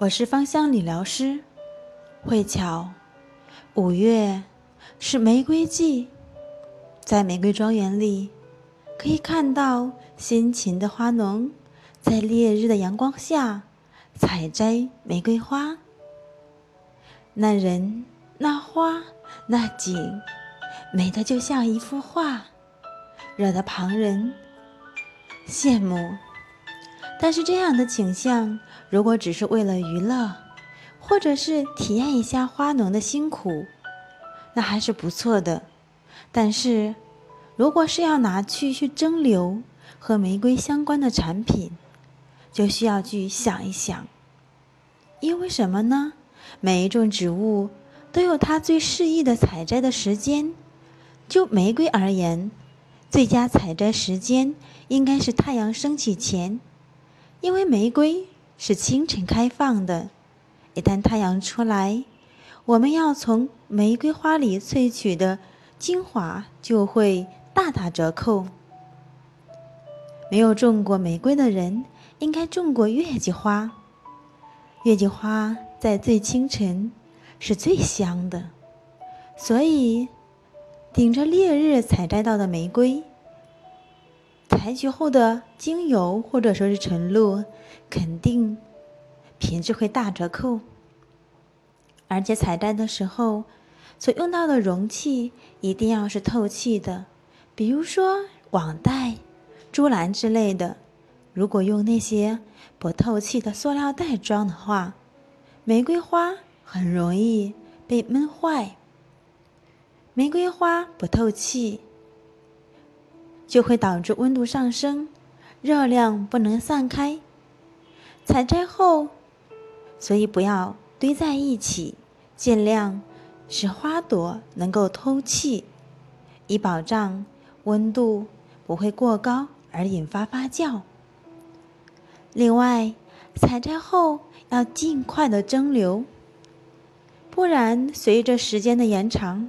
我是芳香理疗师慧巧。五月是玫瑰季，在玫瑰庄园里，可以看到辛勤的花农在烈日的阳光下采摘玫瑰花。那人、那花、那景，美得就像一幅画，惹得旁人羡慕。但是这样的景象，如果只是为了娱乐，或者是体验一下花农的辛苦，那还是不错的。但是，如果是要拿去去蒸馏和玫瑰相关的产品，就需要去想一想。因为什么呢？每一种植物都有它最适宜的采摘的时间。就玫瑰而言，最佳采摘时间应该是太阳升起前。因为玫瑰是清晨开放的，一旦太阳出来，我们要从玫瑰花里萃取的精华就会大打折扣。没有种过玫瑰的人，应该种过月季花。月季花在最清晨是最香的，所以顶着烈日采摘到的玫瑰。采取后的精油或者说是纯露，肯定品质会大折扣。而且采摘的时候所用到的容器一定要是透气的，比如说网袋、珠篮之类的。如果用那些不透气的塑料袋装的话，玫瑰花很容易被闷坏。玫瑰花不透气。就会导致温度上升，热量不能散开。采摘后，所以不要堆在一起，尽量使花朵能够透气，以保障温度不会过高而引发发酵。另外，采摘后要尽快的蒸馏，不然随着时间的延长，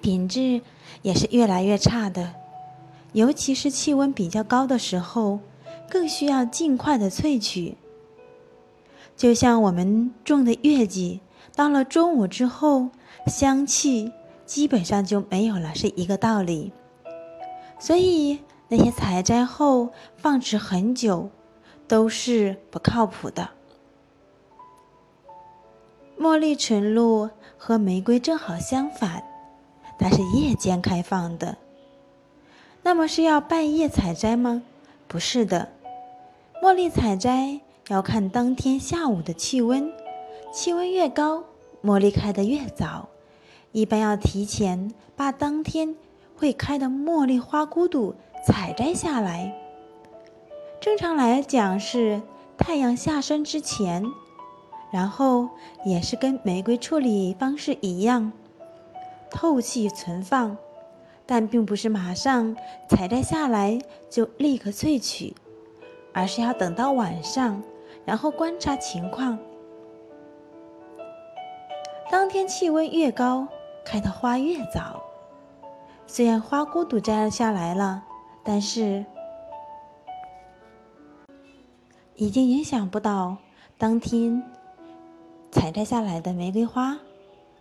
品质也是越来越差的。尤其是气温比较高的时候，更需要尽快的萃取。就像我们种的月季，到了中午之后，香气基本上就没有了，是一个道理。所以那些采摘后放置很久，都是不靠谱的。茉莉纯露和玫瑰正好相反，它是夜间开放的。那么是要半夜采摘吗？不是的，茉莉采摘要看当天下午的气温，气温越高，茉莉开得越早。一般要提前把当天会开的茉莉花骨朵采摘下来。正常来讲是太阳下山之前，然后也是跟玫瑰处理方式一样，透气存放。但并不是马上采摘下来就立刻萃取，而是要等到晚上，然后观察情况。当天气温越高，开的花越早。虽然花骨朵摘了下来了，但是已经影响不到当天采摘下来的玫瑰花、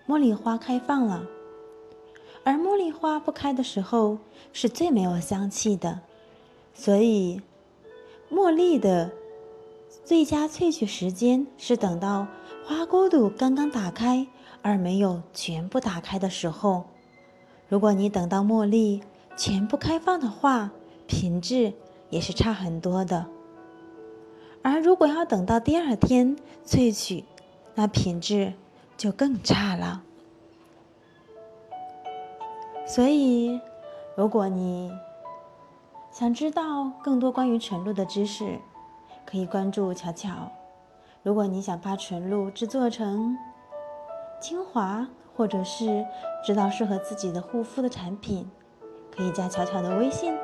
茉莉花开放了。而茉莉花不开的时候是最没有香气的，所以茉莉的最佳萃取时间是等到花骨朵刚刚打开而没有全部打开的时候。如果你等到茉莉全部开放的话，品质也是差很多的。而如果要等到第二天萃取，那品质就更差了。所以，如果你想知道更多关于纯露的知识，可以关注巧巧。如果你想把纯露制作成精华，或者是知道适合自己的护肤的产品，可以加巧巧的微信。